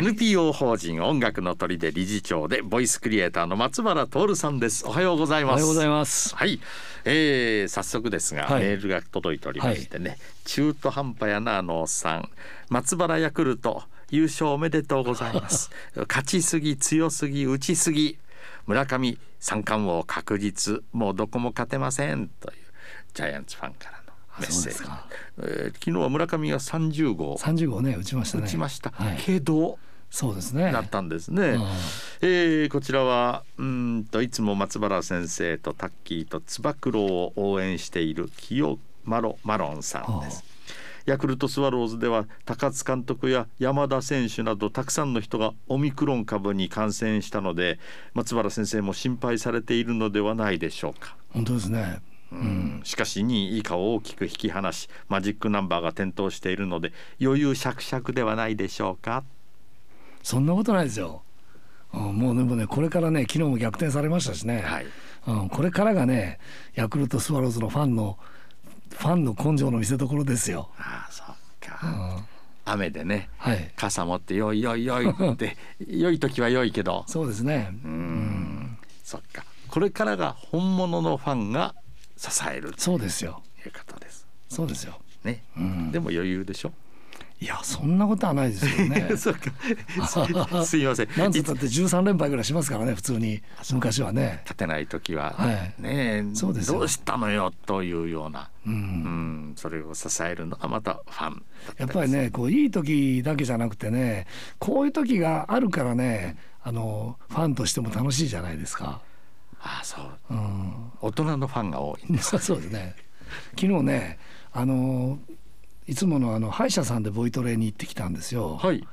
NPO 法人音楽の鳥で理事長でボイスクリエイターの松原徹さんです。おはようございます。おはようございます。はい、えー、早速ですが、はい。メールが届いておりましてね、中途半端やなあのおっさん。松原ヤクルト優勝おめでとうございます。勝ちすぎ強すぎ打ちすぎ。村上三冠王確実。もうどこも勝てません。というジャイアンツファンからのメッセージそうですか、えー昨日は村上が30号。三十号ね打ちましたね。打ちました、はい、けどそうですね。だったんですね。うんえーこちらはうーんといつも松原先生とタッキーとつば九郎を応援している清マロマロンさんです。ヤクルトスワローズでは高津監督や山田選手などたくさんの人がオミクロン株に感染したので松原先生も心配されているのではないでしょうか。本当ですね。うんしかし2位以下を大きく引き離しマジックナンバーが点灯しているので余裕しゃくしゃくではないでしょうか。そんなことないですよ。うんもうでもねこれからね昨日も逆転されましたしね。はいうんこれからがねヤクルトスワローズのファンのファンの根性の見せ所ですよ。ああそっうか、ん雨でねはい。傘持ってよいよいよいって 良い時は良いけどそうですね。うんそっかこれからが本物のファンが支えるとそうですよ。いうことですそうですよ。ね、うんでも余裕でしょ？いやそんなことはないですよね。そっか。す すいません。なんつったって13連敗ぐらいしますからね普通に。昔はね。勝てない時は、はい。ねえそうですよ。どうしたのよというような、う。うん。ん、それを支えるのがまたファンやっぱりねこういい時だけじゃなくてねこういう時があるからねあのファンとしても楽しいじゃないですか。ああそう。うん、大人のファンが多いんです。そうですね。昨日ねあのいつものあの歯医者さんでボイトレに行ってきたんですよ。はい。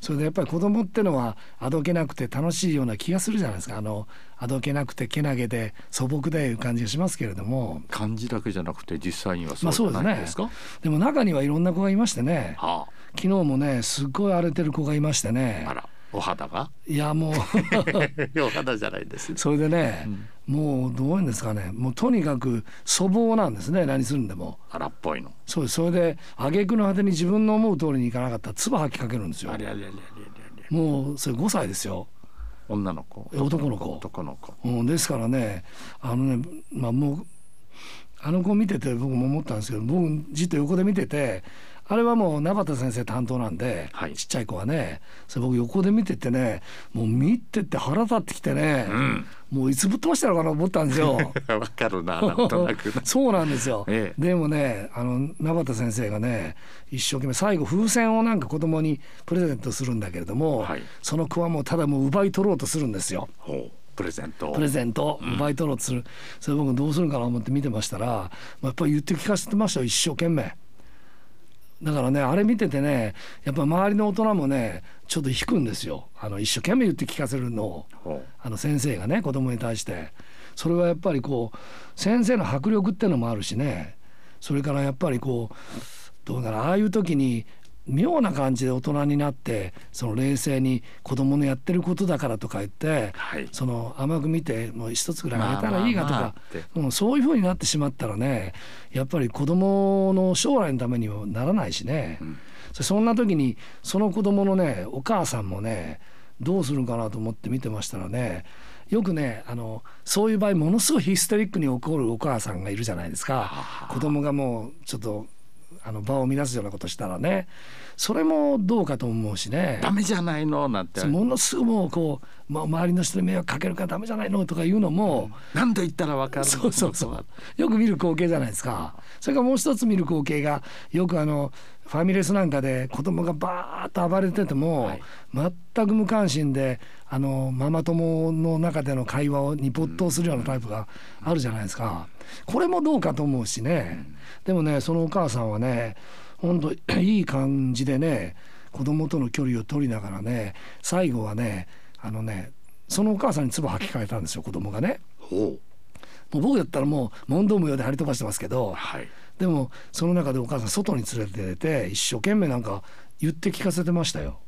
それでやっぱり子供ってのはあどけなくて楽しいような気がするじゃないですか。あのあどけなくてけなげで素朴でいう感じがしますけれども。漢字だけじゃなくて実際にはそまあうじゃそうですね。ないですか、でも中にはいろんな子がいましてね。は昨日もねすっごい荒れてる子がいましてね。あ、あらお肌が？いやもう。お肌じゃないです。それでね、もうどういうんですかね。もうとにかく粗暴なんですね。何するんでも。荒っぽいの。そうです。それで挙句の果てに自分の思う通りにいかなかった。ら唾吐きかけるんですよ。もうそれ5歳ですよ、女の子。男の子。男の子。うん、ですからねあのねまあもうあの子見てて僕も思ったんですけど僕じっと横で見ててあれはもう名畑先生担当なんで、はい。ちっちゃい子はねそれ僕横で見ててねもう見てて腹立ってきてね、うん。もういつぶっ飛ばしたのかなと思ったんですよ。わかるななんとなくな。そうなんですよ、ええ。でもねあの名畑先生がね一生懸命最後風船をなんか子供にプレゼントするんだけれども、はい。その子はもうただもう奪い取ろうとするんですよ。プレゼントを。プレゼントを奪い取ろうとする、それ僕どうするかなと思って見てましたら、まあ、やっぱり言って聞かせてましたよ一生懸命。だからねあれ見ててねやっぱ周りの大人もねちょっと引くんですよ。あの一生懸命言って聞かせるのを。ほあの先生がね子供に対して。それはやっぱりこう先生の迫力ってのもあるしね。それからやっぱりこうどうだろうああいう時に妙な感じで大人になってその冷静に子供のやってることだからとか言って、はい。その甘く見てもう一つぐらいあげたらいいがとまあまあかまあそういうふうになってしまったらねやっぱり子供の将来のためにもならないしね、ん。そそんな時にその子供のねお母さんもねどうするかなと思って見てましたらねよくねあのそういう場合ものすごいヒステリックに怒るお母さんがいるじゃないですか。子供がもうちょっとあの場を乱すようなことしたらねそれもどうかと思うしね。ダメじゃないの？なんて。ものすごくもうこう、ま、周りの人に迷惑かけるからダメじゃないのとか言うのも、何度言ったらわかるの？そうそうそう。よく見る光景じゃないですか。それからもう一つ見る光景がよくあのファミレスなんかで子供がバーッと暴れてても、はい。全く無関心であのママ友の中での会話をに没頭するようなタイプがあるじゃないですか。これもどうかと思うしねでもねそのお母さんはね本当 いい感じでね子供との距離を取りながらね最後はねあのねそのお母さんに唾吐きかえたんですよ子供がね。ほもう僕だったらもう問答無用で張り飛ばしてますけうどはいでもその中でお母さん外に連れて出て一生懸命なんか言って聞かせてましたよ。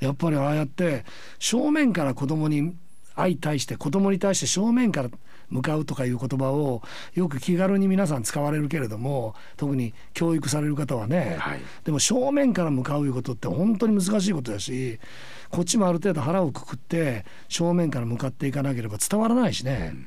やっぱりああやって正面から子供に相対して子供に対して正面から向かうとかいう言葉をよく気軽に皆さん使われるけれども特に教育される方はね、はい、でも正面から向かういうことって本当に難しいことだしこっちもある程度腹をくくって正面から向かっていかなければ伝わらないしね。うん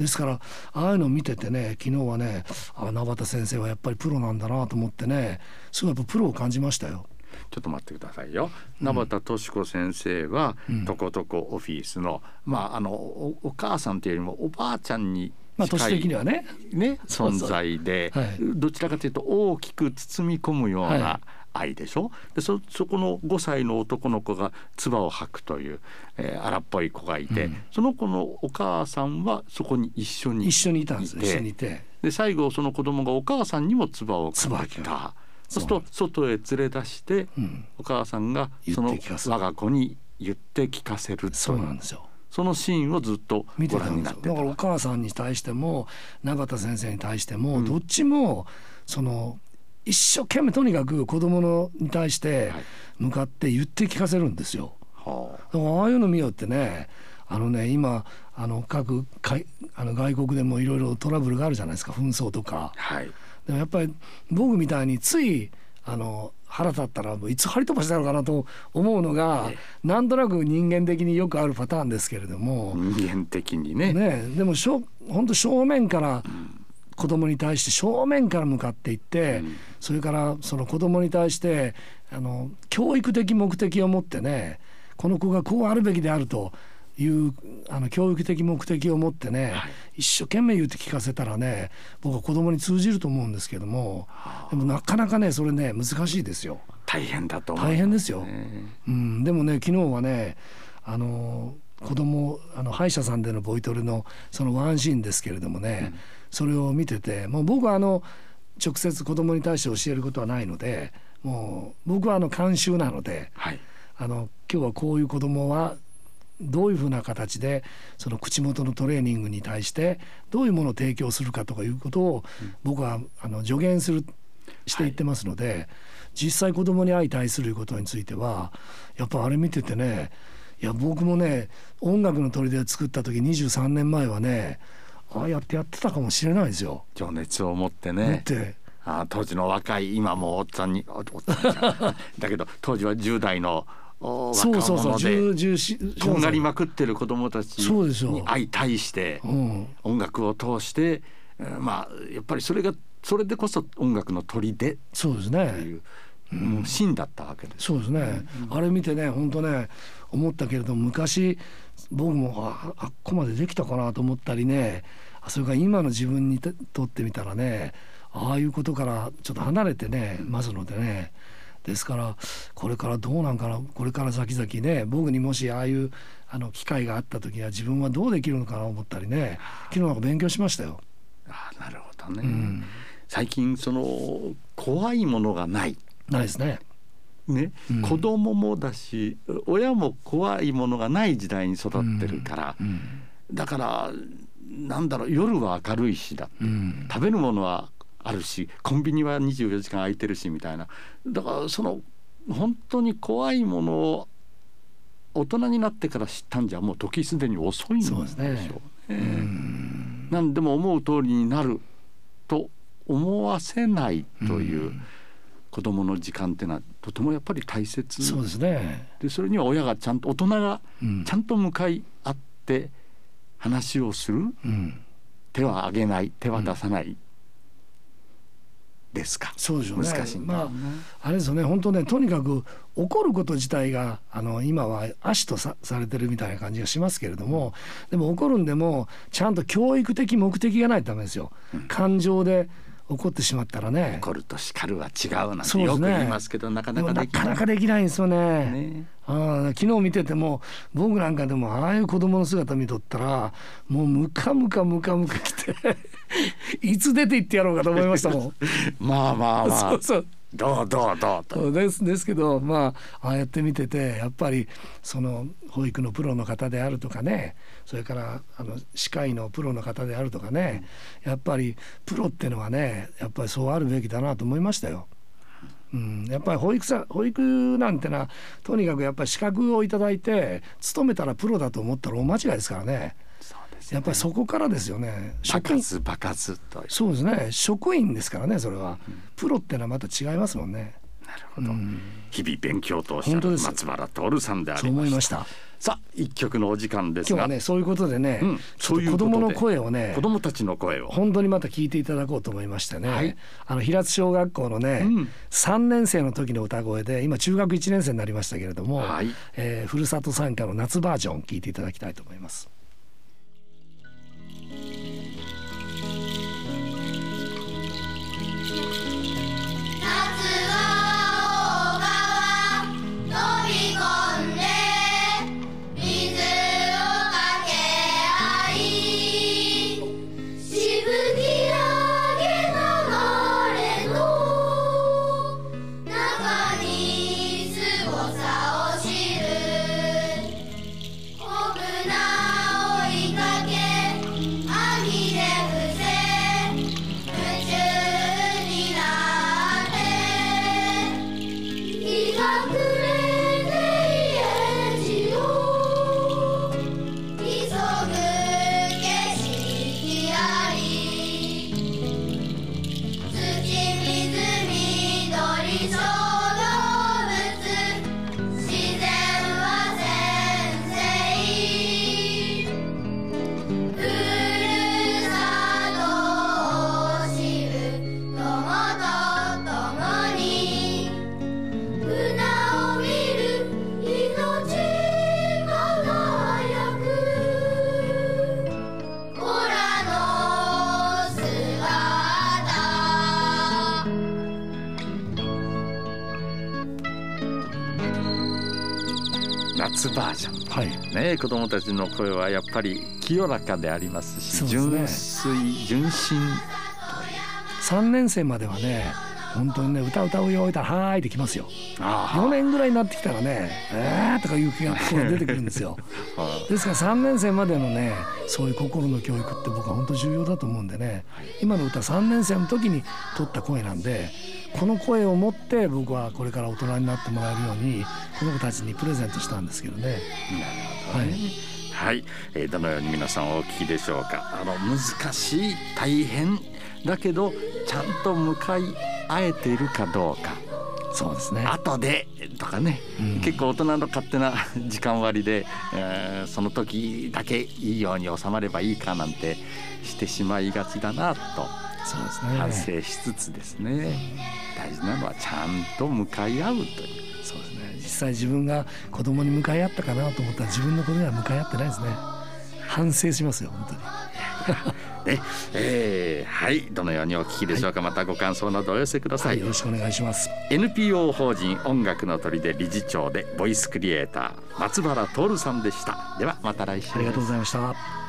ですからああいうのを見ててね昨日はねあ縄端先生はやっぱりプロなんだなと思ってねすごいやっぱプロを感じましたよ。ちょっと待ってくださいよ。縄田敏子先生は、うん、とことこオフィスのまああのお母さんというよりもおばあちゃんにまあ、年的にはね。ね存在で、はい、どちらかというと大きく包み込むような、はい。愛でしょ？でそそこの5歳の男の子が唾を吐くという、えー、荒っぽい子がいて、うん、その子のお母さんはそこに一緒に一緒にいたんです一緒にいて。で最後その子供がお母さんにも唾を吐いたそうす。ると外へ連れ出して、うん、お母さんがその我が子に言って聞かせるそうなんですよ。そのシーンをずっとご覧になってだからお母さんに対しても永田先生に対しても、どっちもその一生懸命とにかく子供のに対して向かって言って聞かせるんですよ。はあ、だからああいうの見よってねあのね今あの各かいあの外国でもいろいろトラブルがあるじゃないですか。紛争とか。はい、でもやっぱり僕みたいについあの腹立ったらいつ張り飛ばしたのかなと思うのが、なんとなく人間的によくあるパターンですけれども。人間的にね。ねでもしょ本当正面から子供に対して正面から向かっていって、うん、それからその子供に対してあの教育的目的を持ってねこの子がこうあるべきであるというあの教育的目的を持ってね、はい、一生懸命言って聞かせたらね僕は子供に通じると思うんですけどもでもなかなかねそれね難しいですよ。大変だと大変ですよ。うん、でもね昨日はねあの子供あの歯医者さんでのボイトレのそのワンシーンですけれどもね、うん。それを見ててもう僕はあの直接子供に対して教えることはないのでもう僕はあの監修なので、はい、あの今日はこういう子供はどういうふうな形でその口元のトレーニングに対してどういうものを提供するかとかいうことを僕はあの助言するしていってますので、はい、実際子供に相対することについてはやっぱあれ見ててねいや僕もね音楽の砦を作った時23年前はねああやってやってたかもしれないですよ。情熱を持ってね。あ当時の若い今もおっさんにおっさんだけど当時は10代のそうそうそうとんがりまくってる子供たちに相対して音楽を通して、うん、まあやっぱりそれがそれでこそ音楽の砦そうですねっていう。もう芯だったわけです。そうですね。うん、あれ見てね、本当ね、思ったけれども、昔僕もああっこまでできたかなと思ったりねそれが今の自分にとってみたらねああいうことからちょっと離れてねますのでねですからこれからどうなんかなこれから先々ね僕にもしああいうあの機会があった時は自分はどうできるのかなと思ったりね昨日なんか勉強しましたよ。あなるほどね、うん、最近その怖いものがない。ないですね。ね、うん、子供もだし親も怖いものがない時代に育ってるから、うん。うん、だからなんだろう夜は明るいしだ、食べるものはあるしコンビニは24時間空いてるしみたいな。だからその本当に怖いものを大人になってから知ったんじゃもう時すでに遅いんでしょうね。うね。なんでも思う通りになると思わせないという。子供の時間っていうのはとてもやっぱり大切そうですね。でそれには親がちゃんと大人がちゃんと向かい合って話をする、うん、手は挙げない手は出さない、うん、ですか？そうでしょうね。難しいまああれですよね。本当ねとにかく怒ること自体があの今は足とさされてるみたいな感じがしますけれどもでも怒るんでもちゃんと教育的目的がないとダメですよ。感情で怒ってしまったらね。怒ると叱るは違うなんてよく言いますけど、ね、なかなかできない。なかなかできないんですよね。ね。あ昨日見てても僕なんかでもああいう子供の姿見とったらもうムカムカムカムカ来て いつ出て行ってやろうかと思いましたもん。まあまあまあ。そうそうどうどうどうと。ですですけどまあああやって見ててやっぱりその保育のプロの方であるとかねそれからあの歯科医のプロの方であるとかね、やっぱりプロってのはねやっぱりそうあるべきだなと思いましたよ。うん、やっぱり保育さ保育なんてのはとにかくやっぱり資格をいただいて勤めたらプロだと思ったら大間違いですからね。そうやっぱりそこからですよね。場職員数場数とそうですね。職員ですからねそれは、プロってのはまた違いますもんね。なるほど、うん。日々勉強としゃる本当です松原徹さんであそうりまし思いました。たさあ一曲のお時間ですが。今日はねそういうことでね、うん。ちょっと子供の声をね子供たちの声を。本当にまた聞いていただこうと思いましてね、はい。あの平津小学校のね、うん。3年生の時の歌声で今中学1年生になりましたけれども、はい。えーふるさと参加の夏バージョン聞いていただきたいと思います。バージョン。はい。ね子供たちの声はやっぱり清らかでありますしね。純粋純真。3年生まではね本当にね歌歌うよ言ったら「はーい」ってきますよ。あ4年ぐらいになってきたらね「えー」とかいう気が出てくるんですよ。あ ですから3年生までのねそういう心の教育って僕は本当重要だと思うんでね今の歌3年生の時に取った声なんでこの声を持って僕はこれから大人になってもらえるようにこの子たちにプレゼントしたんですけどね。はい。はい、えーどのように皆さんお聞きでしょうか。あの難しい大変だけどちゃんと向かい合えているかどうかそうですね。後でとかね、うん結構大人の勝手な時間割で、えーその時だけいいように収まればいいかなんてしてしまいがちだなとそうです反ね。省しつつですね大事なのはちゃんと向かい合うというそうですね。実際自分が子供に向かい合ったかなと思ったら自分の子には向かい合ってないですね。反省しますよ本当に。ね、えーはいどのようにお聞きでしょうか、またご感想などお寄せくださはいい、よろしくお願いします。NPO 法人音楽の鳥で理事長でボイスクリエイター松原徹さんでした。ではまた来週。ありがとうございました。